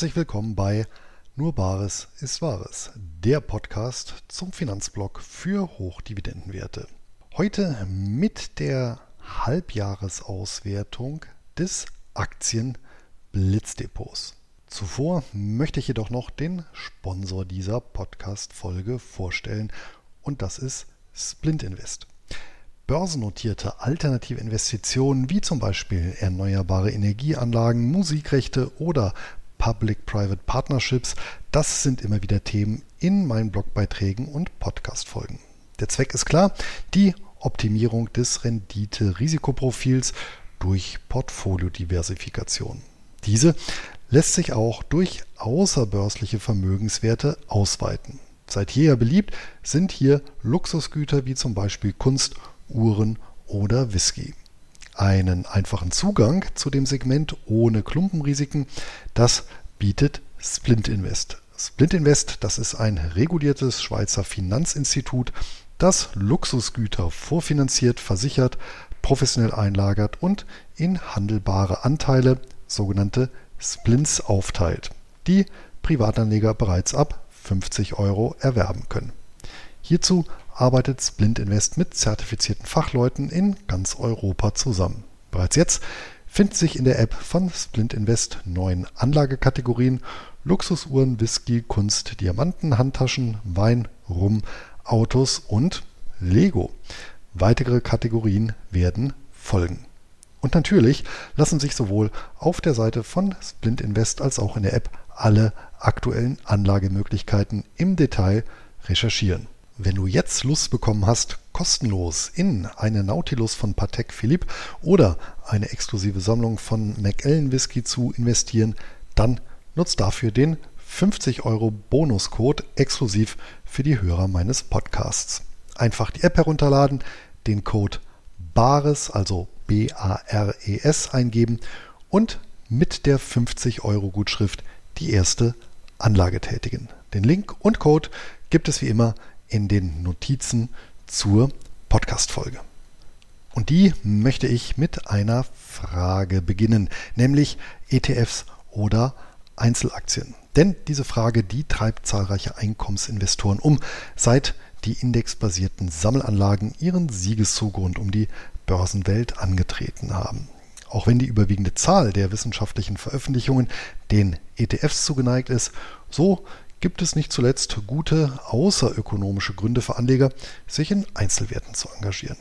Herzlich willkommen bei Nur Bares ist Wahres, der Podcast zum Finanzblock für Hochdividendenwerte. Heute mit der Halbjahresauswertung des Aktien-Blitzdepots. Zuvor möchte ich jedoch noch den Sponsor dieser Podcast-Folge vorstellen und das ist Splint Invest. Börsennotierte alternative Investitionen wie zum Beispiel erneuerbare Energieanlagen, Musikrechte oder Public-Private Partnerships, das sind immer wieder Themen in meinen Blogbeiträgen und Podcast-Folgen. Der Zweck ist klar, die Optimierung des Rendite-Risikoprofils durch Portfoliodiversifikation. Diese lässt sich auch durch außerbörsliche Vermögenswerte ausweiten. Seit jeher beliebt sind hier Luxusgüter wie zum Beispiel Kunst, Uhren oder Whisky. Einen einfachen Zugang zu dem Segment ohne Klumpenrisiken, das bietet Splint Invest. Splint Invest, das ist ein reguliertes Schweizer Finanzinstitut, das Luxusgüter vorfinanziert, versichert, professionell einlagert und in handelbare Anteile, sogenannte Splints, aufteilt, die Privatanleger bereits ab 50 Euro erwerben können. Hierzu arbeitet Splint Invest mit zertifizierten Fachleuten in ganz Europa zusammen. Bereits jetzt finden sich in der App von Splint Invest neun Anlagekategorien Luxusuhren, Whisky, Kunst, Diamanten, Handtaschen, Wein, Rum, Autos und Lego. Weitere Kategorien werden folgen. Und natürlich lassen sich sowohl auf der Seite von Splint Invest als auch in der App alle aktuellen Anlagemöglichkeiten im Detail recherchieren. Wenn du jetzt Lust bekommen hast, kostenlos in eine Nautilus von Patek Philippe oder eine exklusive Sammlung von Macallan Whisky zu investieren, dann nutzt dafür den 50 Euro Bonuscode exklusiv für die Hörer meines Podcasts. Einfach die App herunterladen, den Code BARES, also B-A-R-E-S eingeben und mit der 50 Euro Gutschrift die erste Anlage tätigen. Den Link und Code gibt es wie immer in den Notizen zur Podcast-Folge. Und die möchte ich mit einer Frage beginnen, nämlich ETFs oder Einzelaktien. Denn diese Frage, die treibt zahlreiche Einkommensinvestoren um, seit die indexbasierten Sammelanlagen ihren Siegeszug rund um die Börsenwelt angetreten haben. Auch wenn die überwiegende Zahl der wissenschaftlichen Veröffentlichungen den ETFs zugeneigt ist, so gibt es nicht zuletzt gute außerökonomische Gründe für Anleger, sich in Einzelwerten zu engagieren.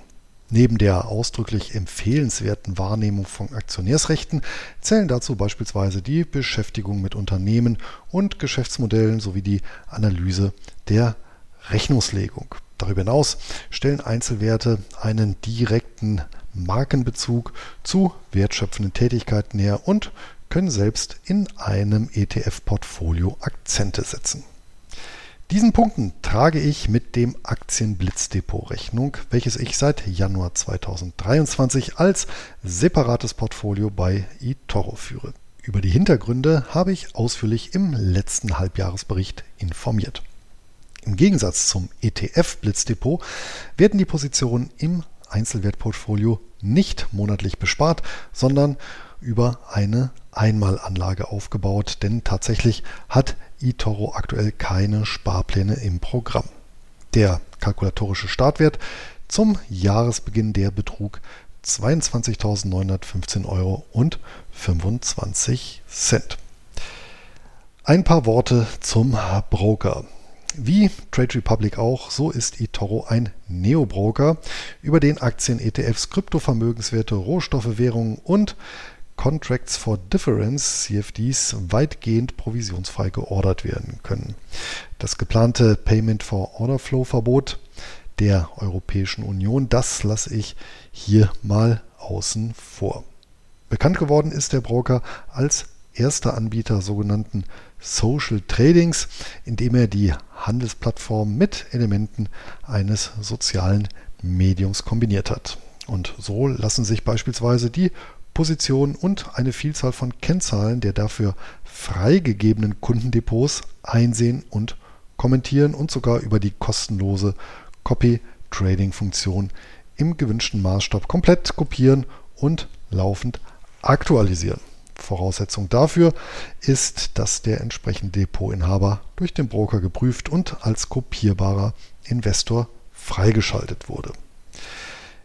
Neben der ausdrücklich empfehlenswerten Wahrnehmung von Aktionärsrechten zählen dazu beispielsweise die Beschäftigung mit Unternehmen und Geschäftsmodellen sowie die Analyse der Rechnungslegung. Darüber hinaus stellen Einzelwerte einen direkten Markenbezug zu wertschöpfenden Tätigkeiten her und können selbst in einem ETF-Portfolio Akzente setzen. Diesen Punkten trage ich mit dem Aktienblitzdepot Rechnung, welches ich seit Januar 2023 als separates Portfolio bei eToro führe. Über die Hintergründe habe ich ausführlich im letzten Halbjahresbericht informiert. Im Gegensatz zum ETF-Blitzdepot werden die Positionen im Einzelwertportfolio nicht monatlich bespart, sondern über eine Einmalanlage aufgebaut, denn tatsächlich hat eToro aktuell keine Sparpläne im Programm. Der kalkulatorische Startwert zum Jahresbeginn der betrug 22.915 Euro und 25 Cent. Ein paar Worte zum Broker. Wie Trade Republic auch, so ist eToro ein Neo-Broker, über den Aktien, ETFs, Kryptovermögenswerte, Rohstoffe, Währungen und Contracts for Difference, CFDs, weitgehend provisionsfrei geordert werden können. Das geplante Payment for Order Flow Verbot der Europäischen Union, das lasse ich hier mal außen vor. Bekannt geworden ist der Broker als erster Anbieter sogenannten Social Tradings, indem er die Handelsplattform mit Elementen eines sozialen Mediums kombiniert hat. Und so lassen sich beispielsweise die Positionen und eine Vielzahl von Kennzahlen der dafür freigegebenen Kundendepots einsehen und kommentieren und sogar über die kostenlose Copy-Trading-Funktion im gewünschten Maßstab komplett kopieren und laufend aktualisieren. Voraussetzung dafür ist, dass der entsprechende Depotinhaber durch den Broker geprüft und als kopierbarer Investor freigeschaltet wurde.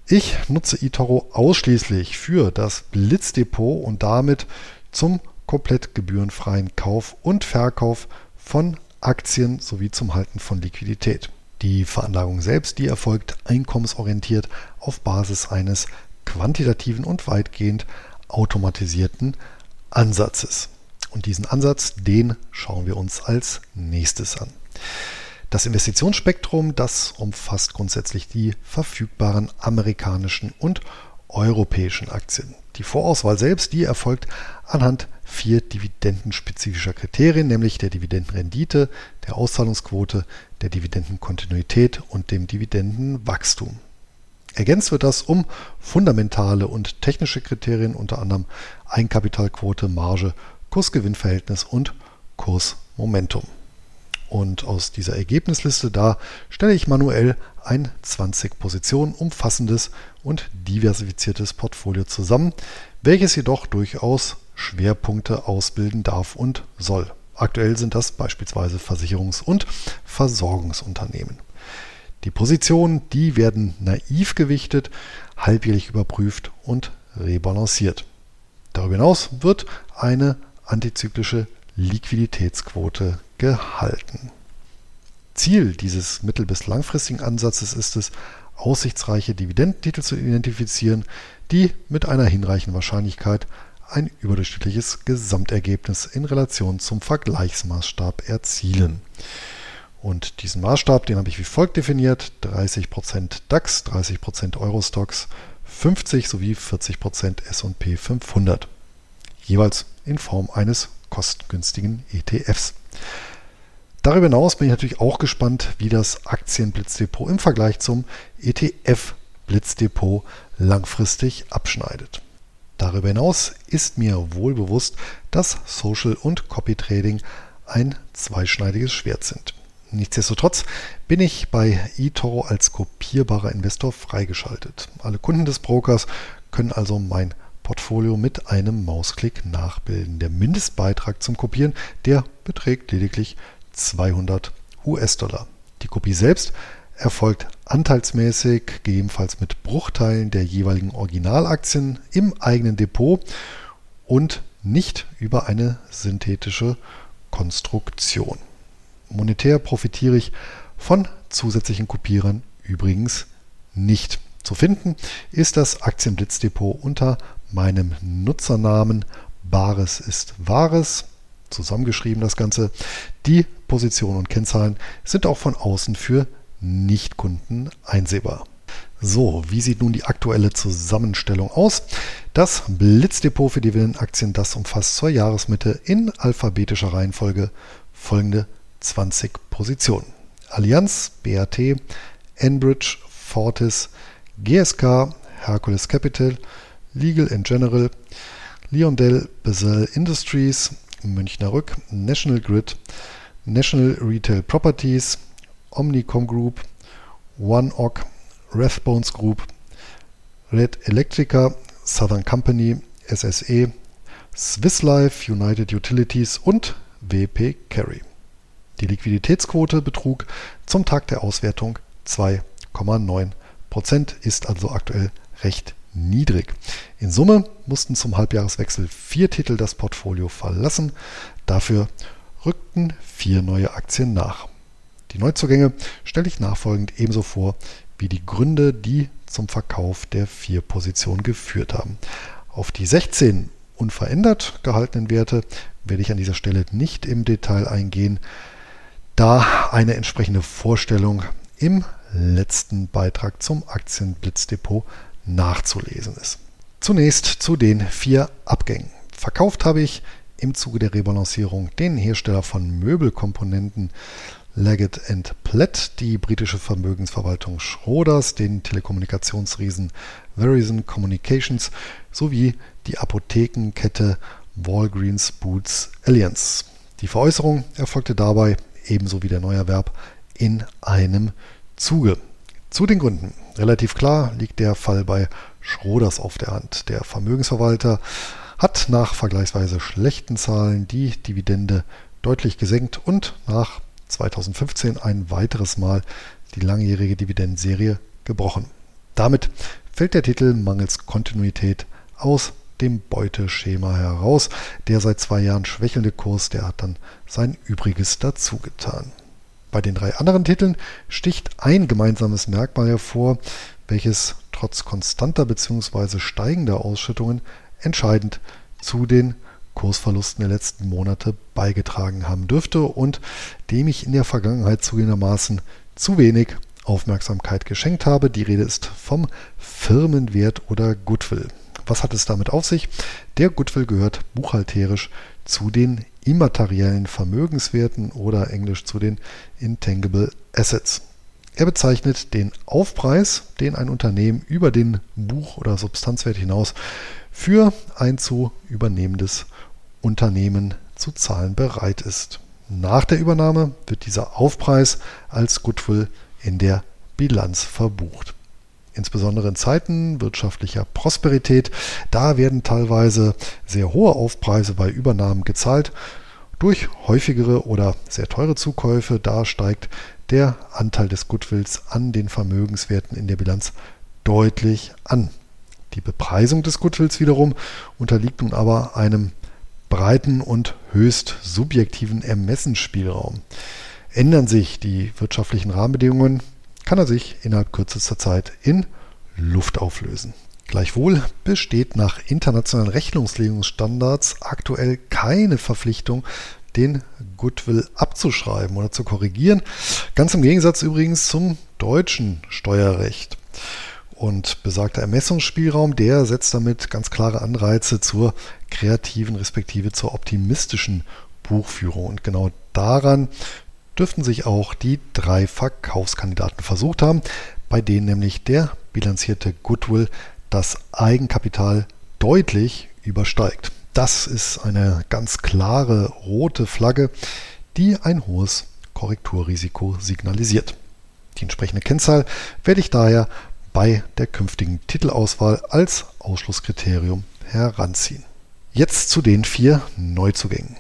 Ich nutze eToro ausschließlich für das Blitzdepot und damit zum komplett gebührenfreien Kauf und Verkauf von Aktien sowie zum Halten von Liquidität. Die Veranlagung selbst, die erfolgt einkommensorientiert auf Basis eines quantitativen und weitgehend automatisierten Ansatzes. Und diesen Ansatz, den schauen wir uns als nächstes an. Das Investitionsspektrum, das umfasst grundsätzlich die verfügbaren amerikanischen und europäischen Aktien. Die Vorauswahl selbst, die erfolgt anhand vier dividendenspezifischer Kriterien, nämlich der Dividendenrendite, der Auszahlungsquote, der Dividendenkontinuität und dem Dividendenwachstum. Ergänzt wird das um fundamentale und technische Kriterien, unter anderem Eigenkapitalquote, Marge, Kursgewinnverhältnis und Kursmomentum. Und aus dieser Ergebnisliste da stelle ich manuell ein 20 Positionen umfassendes und diversifiziertes Portfolio zusammen, welches jedoch durchaus Schwerpunkte ausbilden darf und soll. Aktuell sind das beispielsweise Versicherungs- und Versorgungsunternehmen. Die Positionen, die werden naiv gewichtet, halbjährlich überprüft und rebalanciert. Darüber hinaus wird eine antizyklische Liquiditätsquote gehalten. Ziel dieses mittel- bis langfristigen Ansatzes ist es, aussichtsreiche Dividendentitel zu identifizieren, die mit einer hinreichenden Wahrscheinlichkeit ein überdurchschnittliches Gesamtergebnis in Relation zum Vergleichsmaßstab erzielen. Und diesen Maßstab, den habe ich wie folgt definiert: 30% DAX, 30% Eurostox, 50 sowie 40% SP 500. Jeweils in Form eines kostengünstigen ETFs. Darüber hinaus bin ich natürlich auch gespannt, wie das Aktienblitzdepot im Vergleich zum ETF-Blitzdepot langfristig abschneidet. Darüber hinaus ist mir wohl bewusst, dass Social und Copy Trading ein zweischneidiges Schwert sind. Nichtsdestotrotz bin ich bei eToro als kopierbarer Investor freigeschaltet. Alle Kunden des Brokers können also mein Portfolio mit einem Mausklick nachbilden. Der Mindestbeitrag zum Kopieren, der beträgt lediglich 200 US-Dollar. Die Kopie selbst erfolgt anteilsmäßig, gegebenenfalls mit Bruchteilen der jeweiligen Originalaktien im eigenen Depot und nicht über eine synthetische Konstruktion. Monetär profitiere ich von zusätzlichen Kopierern übrigens nicht. Zu finden ist das Aktienblitzdepot unter meinem Nutzernamen Bares ist Wahres, zusammengeschrieben das Ganze. Die Positionen und Kennzahlen sind auch von außen für Nichtkunden einsehbar. So, wie sieht nun die aktuelle Zusammenstellung aus? Das Blitzdepot für Dividendenaktien, das umfasst zur Jahresmitte in alphabetischer Reihenfolge folgende 20 Positionen. Allianz, BAT, Enbridge, Fortis, GSK, Hercules Capital, Legal and General, Leondell Basel Industries, Münchner Rück, National Grid, National Retail Properties, Omnicom Group, OneOc, Rathbones Group, Red Electrica, Southern Company, SSE, Swiss Life, United Utilities und WP Carry. Die Liquiditätsquote betrug zum Tag der Auswertung 2,9 Prozent, ist also aktuell recht niedrig. In Summe mussten zum Halbjahreswechsel vier Titel das Portfolio verlassen. Dafür rückten vier neue Aktien nach. Die Neuzugänge stelle ich nachfolgend ebenso vor wie die Gründe, die zum Verkauf der vier Positionen geführt haben. Auf die 16 unverändert gehaltenen Werte werde ich an dieser Stelle nicht im Detail eingehen, da eine entsprechende Vorstellung im letzten Beitrag zum Aktienblitzdepot nachzulesen ist. Zunächst zu den vier Abgängen. Verkauft habe ich im Zuge der Rebalancierung den Hersteller von Möbelkomponenten Leggett Platt, die britische Vermögensverwaltung Schroders, den Telekommunikationsriesen Verizon Communications sowie die Apothekenkette Walgreens Boots Alliance. Die Veräußerung erfolgte dabei, ebenso wie der Neuerwerb, in einem Zuge. Zu den Gründen. Relativ klar liegt der Fall bei Schroders auf der Hand. Der Vermögensverwalter hat nach vergleichsweise schlechten Zahlen die Dividende deutlich gesenkt und nach 2015 ein weiteres Mal die langjährige Dividendenserie gebrochen. Damit fällt der Titel mangels Kontinuität aus dem Beuteschema heraus. Der seit zwei Jahren schwächelnde Kurs, der hat dann sein Übriges dazu getan. Bei den drei anderen Titeln sticht ein gemeinsames Merkmal hervor, welches trotz konstanter bzw. steigender Ausschüttungen entscheidend zu den Kursverlusten der letzten Monate beigetragen haben dürfte und dem ich in der Vergangenheit zugegebenermaßen zu wenig Aufmerksamkeit geschenkt habe. Die Rede ist vom Firmenwert oder Goodwill. Was hat es damit auf sich? Der Goodwill gehört buchhalterisch zu den immateriellen Vermögenswerten oder englisch zu den Intangible Assets. Er bezeichnet den Aufpreis, den ein Unternehmen über den Buch- oder Substanzwert hinaus für ein zu übernehmendes Unternehmen zu zahlen bereit ist. Nach der Übernahme wird dieser Aufpreis als Goodwill in der Bilanz verbucht insbesondere in Zeiten wirtschaftlicher Prosperität. Da werden teilweise sehr hohe Aufpreise bei Übernahmen gezahlt. Durch häufigere oder sehr teure Zukäufe, da steigt der Anteil des Goodwills an den Vermögenswerten in der Bilanz deutlich an. Die Bepreisung des Goodwills wiederum unterliegt nun aber einem breiten und höchst subjektiven Ermessensspielraum. Ändern sich die wirtschaftlichen Rahmenbedingungen, kann er sich innerhalb kürzester Zeit in Luft auflösen. Gleichwohl besteht nach internationalen Rechnungslegungsstandards aktuell keine Verpflichtung, den Goodwill abzuschreiben oder zu korrigieren. Ganz im Gegensatz übrigens zum deutschen Steuerrecht. Und besagter Ermessungsspielraum, der setzt damit ganz klare Anreize zur kreativen respektive zur optimistischen Buchführung. Und genau daran dürften sich auch die drei Verkaufskandidaten versucht haben, bei denen nämlich der bilanzierte Goodwill das Eigenkapital deutlich übersteigt. Das ist eine ganz klare rote Flagge, die ein hohes Korrekturrisiko signalisiert. Die entsprechende Kennzahl werde ich daher bei der künftigen Titelauswahl als Ausschlusskriterium heranziehen. Jetzt zu den vier Neuzugängen.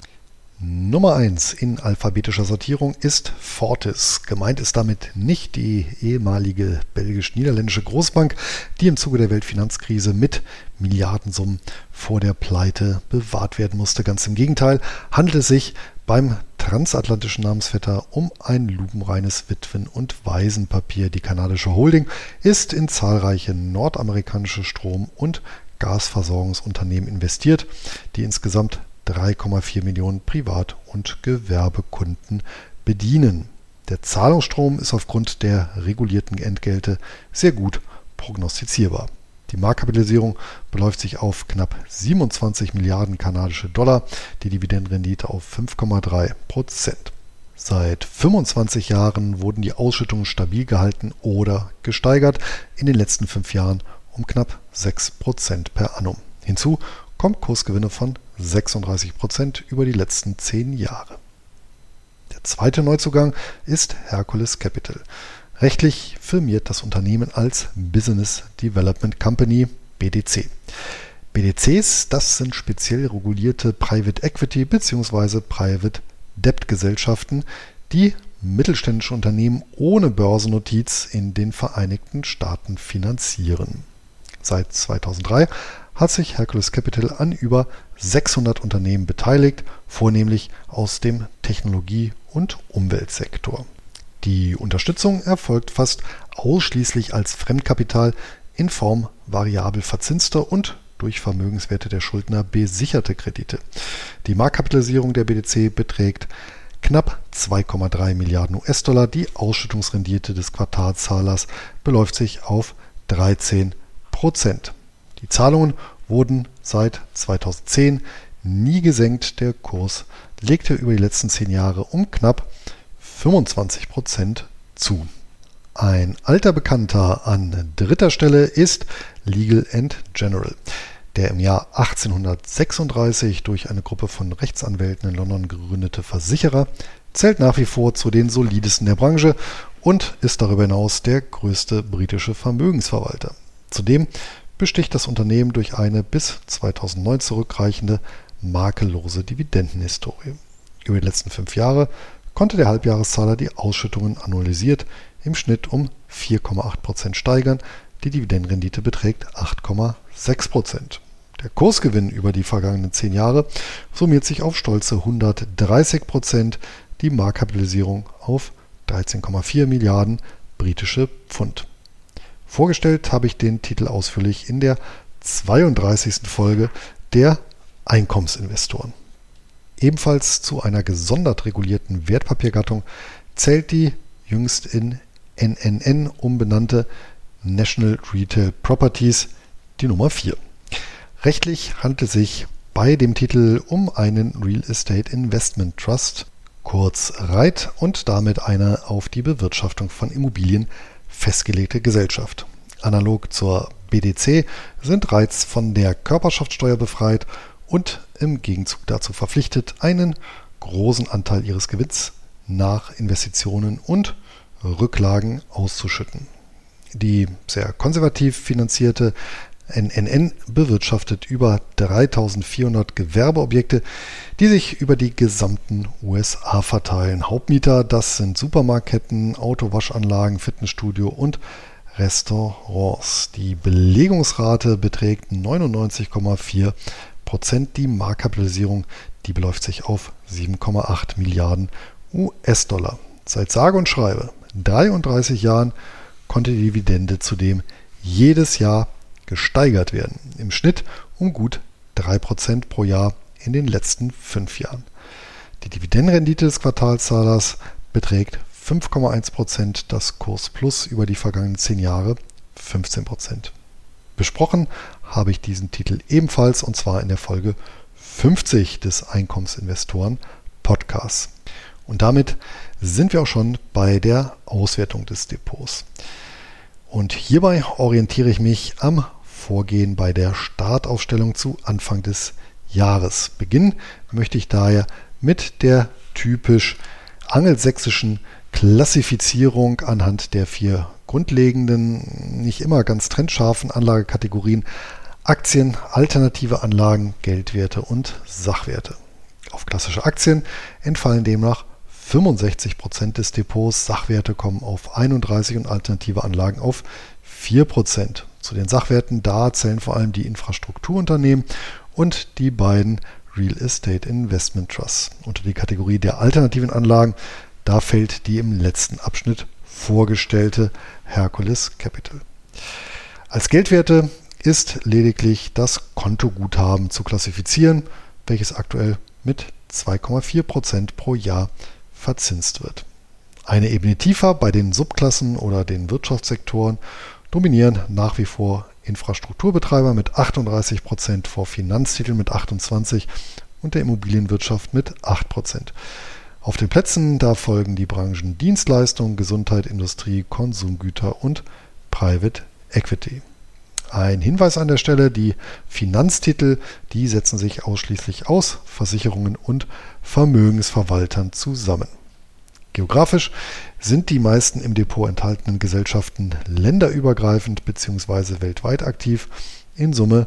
Nummer 1 in alphabetischer Sortierung ist Fortis. Gemeint ist damit nicht die ehemalige belgisch-niederländische Großbank, die im Zuge der Weltfinanzkrise mit Milliardensummen vor der Pleite bewahrt werden musste. Ganz im Gegenteil handelt es sich beim transatlantischen Namensvetter um ein lupenreines Witwen- und Waisenpapier. Die kanadische Holding ist in zahlreiche nordamerikanische Strom- und Gasversorgungsunternehmen investiert, die insgesamt 3,4 Millionen Privat- und Gewerbekunden bedienen. Der Zahlungsstrom ist aufgrund der regulierten Entgelte sehr gut prognostizierbar. Die Marktkapitalisierung beläuft sich auf knapp 27 Milliarden kanadische Dollar, die Dividendenrendite auf 5,3 Prozent. Seit 25 Jahren wurden die Ausschüttungen stabil gehalten oder gesteigert, in den letzten fünf Jahren um knapp 6 Prozent per annum. Hinzu kommen Kursgewinne von 36 Prozent über die letzten zehn Jahre. Der zweite Neuzugang ist Hercules Capital. Rechtlich firmiert das Unternehmen als Business Development Company BDC. BDCs, das sind speziell regulierte Private Equity bzw. Private Debt Gesellschaften, die mittelständische Unternehmen ohne Börsennotiz in den Vereinigten Staaten finanzieren. Seit 2003 hat sich Hercules Capital an über 600 Unternehmen beteiligt, vornehmlich aus dem Technologie- und Umweltsektor. Die Unterstützung erfolgt fast ausschließlich als Fremdkapital in Form variabel verzinster und durch Vermögenswerte der Schuldner besicherte Kredite. Die Marktkapitalisierung der BDC beträgt knapp 2,3 Milliarden US-Dollar. Die Ausschüttungsrendite des Quartalszahlers beläuft sich auf 13 Prozent. Die Zahlungen wurden seit 2010 nie gesenkt. Der Kurs legte über die letzten zehn Jahre um knapp 25 Prozent zu. Ein alter Bekannter an dritter Stelle ist Legal General. Der im Jahr 1836 durch eine Gruppe von Rechtsanwälten in London gegründete Versicherer zählt nach wie vor zu den solidesten der Branche und ist darüber hinaus der größte britische Vermögensverwalter. Zudem besticht das Unternehmen durch eine bis 2009 zurückreichende makellose Dividendenhistorie. Über die letzten fünf Jahre konnte der Halbjahreszahler die Ausschüttungen annualisiert im Schnitt um 4,8% steigern. Die Dividendenrendite beträgt 8,6%. Der Kursgewinn über die vergangenen zehn Jahre summiert sich auf stolze 130%, die Marktkapitalisierung auf 13,4 Milliarden britische Pfund. Vorgestellt habe ich den Titel ausführlich in der 32. Folge der Einkommensinvestoren. Ebenfalls zu einer gesondert regulierten Wertpapiergattung zählt die jüngst in NNN umbenannte National Retail Properties, die Nummer 4. Rechtlich handelt es sich bei dem Titel um einen Real Estate Investment Trust, kurz REIT, und damit eine auf die Bewirtschaftung von Immobilien festgelegte Gesellschaft. Analog zur BDC sind REITs von der Körperschaftssteuer befreit und im Gegenzug dazu verpflichtet, einen großen Anteil ihres Gewinns nach Investitionen und Rücklagen auszuschütten. Die sehr konservativ finanzierte NNN bewirtschaftet über 3400 Gewerbeobjekte, die sich über die gesamten USA verteilen. Hauptmieter, das sind Supermarktketten, Autowaschanlagen, Fitnessstudio und Restaurants. Die Belegungsrate beträgt 99,4 Prozent. Die Marktkapitalisierung, die beläuft sich auf 7,8 Milliarden US-Dollar. Seit sage und schreibe 33 Jahren konnte die Dividende zudem jedes Jahr gesteigert werden. Im Schnitt um gut 3% pro Jahr in den letzten fünf Jahren. Die Dividendenrendite des Quartalszahlers beträgt 5,1%, das Kurs Plus über die vergangenen zehn Jahre 15%. Besprochen habe ich diesen Titel ebenfalls und zwar in der Folge 50 des Einkommensinvestoren Podcasts. Und damit sind wir auch schon bei der Auswertung des Depots. Und hierbei orientiere ich mich am Vorgehen bei der Startaufstellung zu Anfang des Jahres. Beginnen möchte ich daher mit der typisch angelsächsischen Klassifizierung anhand der vier grundlegenden, nicht immer ganz trennscharfen Anlagekategorien Aktien, alternative Anlagen, Geldwerte und Sachwerte. Auf klassische Aktien entfallen demnach 65 Prozent des Depots, Sachwerte kommen auf 31 und alternative Anlagen auf 4%. Zu den Sachwerten da zählen vor allem die Infrastrukturunternehmen und die beiden Real Estate Investment Trusts. Unter die Kategorie der alternativen Anlagen da fällt die im letzten Abschnitt vorgestellte Hercules Capital. Als Geldwerte ist lediglich das Kontoguthaben zu klassifizieren, welches aktuell mit 2,4% pro Jahr verzinst wird. Eine Ebene tiefer bei den Subklassen oder den Wirtschaftssektoren dominieren nach wie vor Infrastrukturbetreiber mit 38% vor Finanztiteln mit 28% und der Immobilienwirtschaft mit 8%. Auf den Plätzen da folgen die Branchen Dienstleistung, Gesundheit, Industrie, Konsumgüter und Private Equity. Ein Hinweis an der Stelle, die Finanztitel, die setzen sich ausschließlich aus Versicherungen und Vermögensverwaltern zusammen. Geografisch sind die meisten im Depot enthaltenen Gesellschaften länderübergreifend bzw. weltweit aktiv, in Summe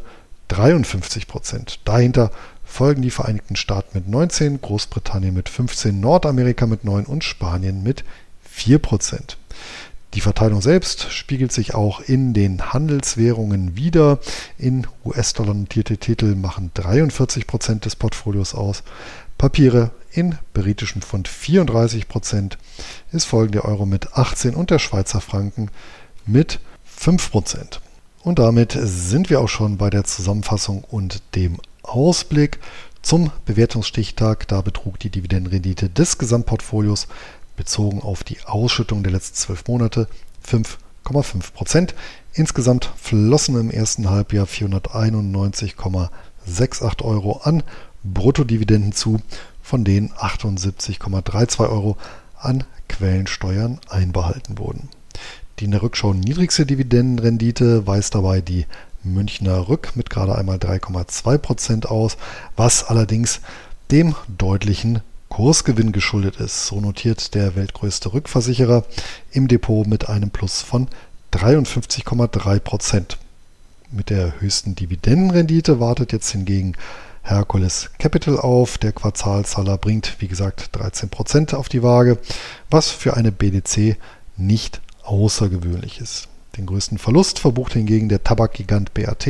53 Prozent. Dahinter folgen die Vereinigten Staaten mit 19, Großbritannien mit 15, Nordamerika mit 9 und Spanien mit 4 Prozent. Die Verteilung selbst spiegelt sich auch in den Handelswährungen wider. In US-Dollar notierte Titel machen 43 Prozent des Portfolios aus. Papiere in britischem Pfund 34 Prozent. Es folgen der Euro mit 18 und der Schweizer Franken mit 5 Prozent. Und damit sind wir auch schon bei der Zusammenfassung und dem Ausblick zum Bewertungsstichtag. Da betrug die Dividendenrendite des Gesamtportfolios bezogen auf die Ausschüttung der letzten zwölf Monate 5,5 Prozent. Insgesamt flossen im ersten Halbjahr 491,68 Euro an Bruttodividenden zu, von denen 78,32 Euro an Quellensteuern einbehalten wurden. Die in der Rückschau niedrigste Dividendenrendite weist dabei die Münchner Rück mit gerade einmal 3,2 Prozent aus, was allerdings dem deutlichen Kursgewinn geschuldet ist. So notiert der weltgrößte Rückversicherer im Depot mit einem Plus von 53,3 Prozent. Mit der höchsten Dividendenrendite wartet jetzt hingegen Hercules Capital auf. Der Quartalzahler bringt, wie gesagt, 13% auf die Waage, was für eine BDC nicht außergewöhnlich ist. Den größten Verlust verbucht hingegen der Tabakgigant BAT,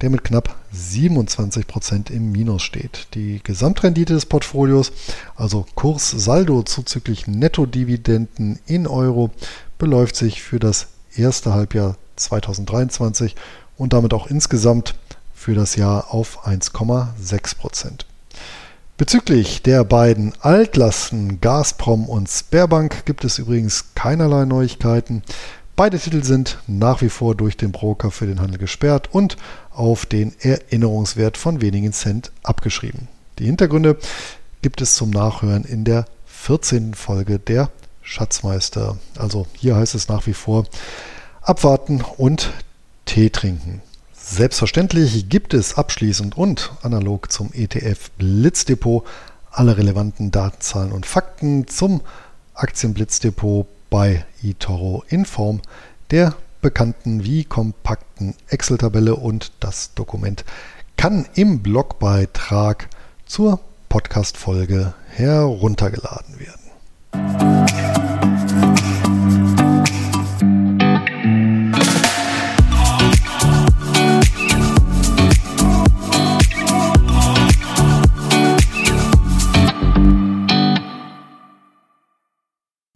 der mit knapp 27% im Minus steht. Die Gesamtrendite des Portfolios, also Kurs-Saldo zuzüglich Nettodividenden in Euro, beläuft sich für das erste Halbjahr 2023 und damit auch insgesamt für das Jahr auf 1,6 Prozent. Bezüglich der beiden Altlasten Gazprom und Sperrbank gibt es übrigens keinerlei Neuigkeiten. Beide Titel sind nach wie vor durch den Broker für den Handel gesperrt und auf den Erinnerungswert von wenigen Cent abgeschrieben. Die Hintergründe gibt es zum Nachhören in der 14. Folge der Schatzmeister. Also hier heißt es nach wie vor abwarten und Tee trinken. Selbstverständlich gibt es abschließend und analog zum ETF Blitzdepot alle relevanten Datenzahlen und Fakten zum Aktienblitzdepot bei eToro in Form der bekannten wie kompakten Excel-Tabelle und das Dokument kann im Blogbeitrag zur Podcast-Folge heruntergeladen werden.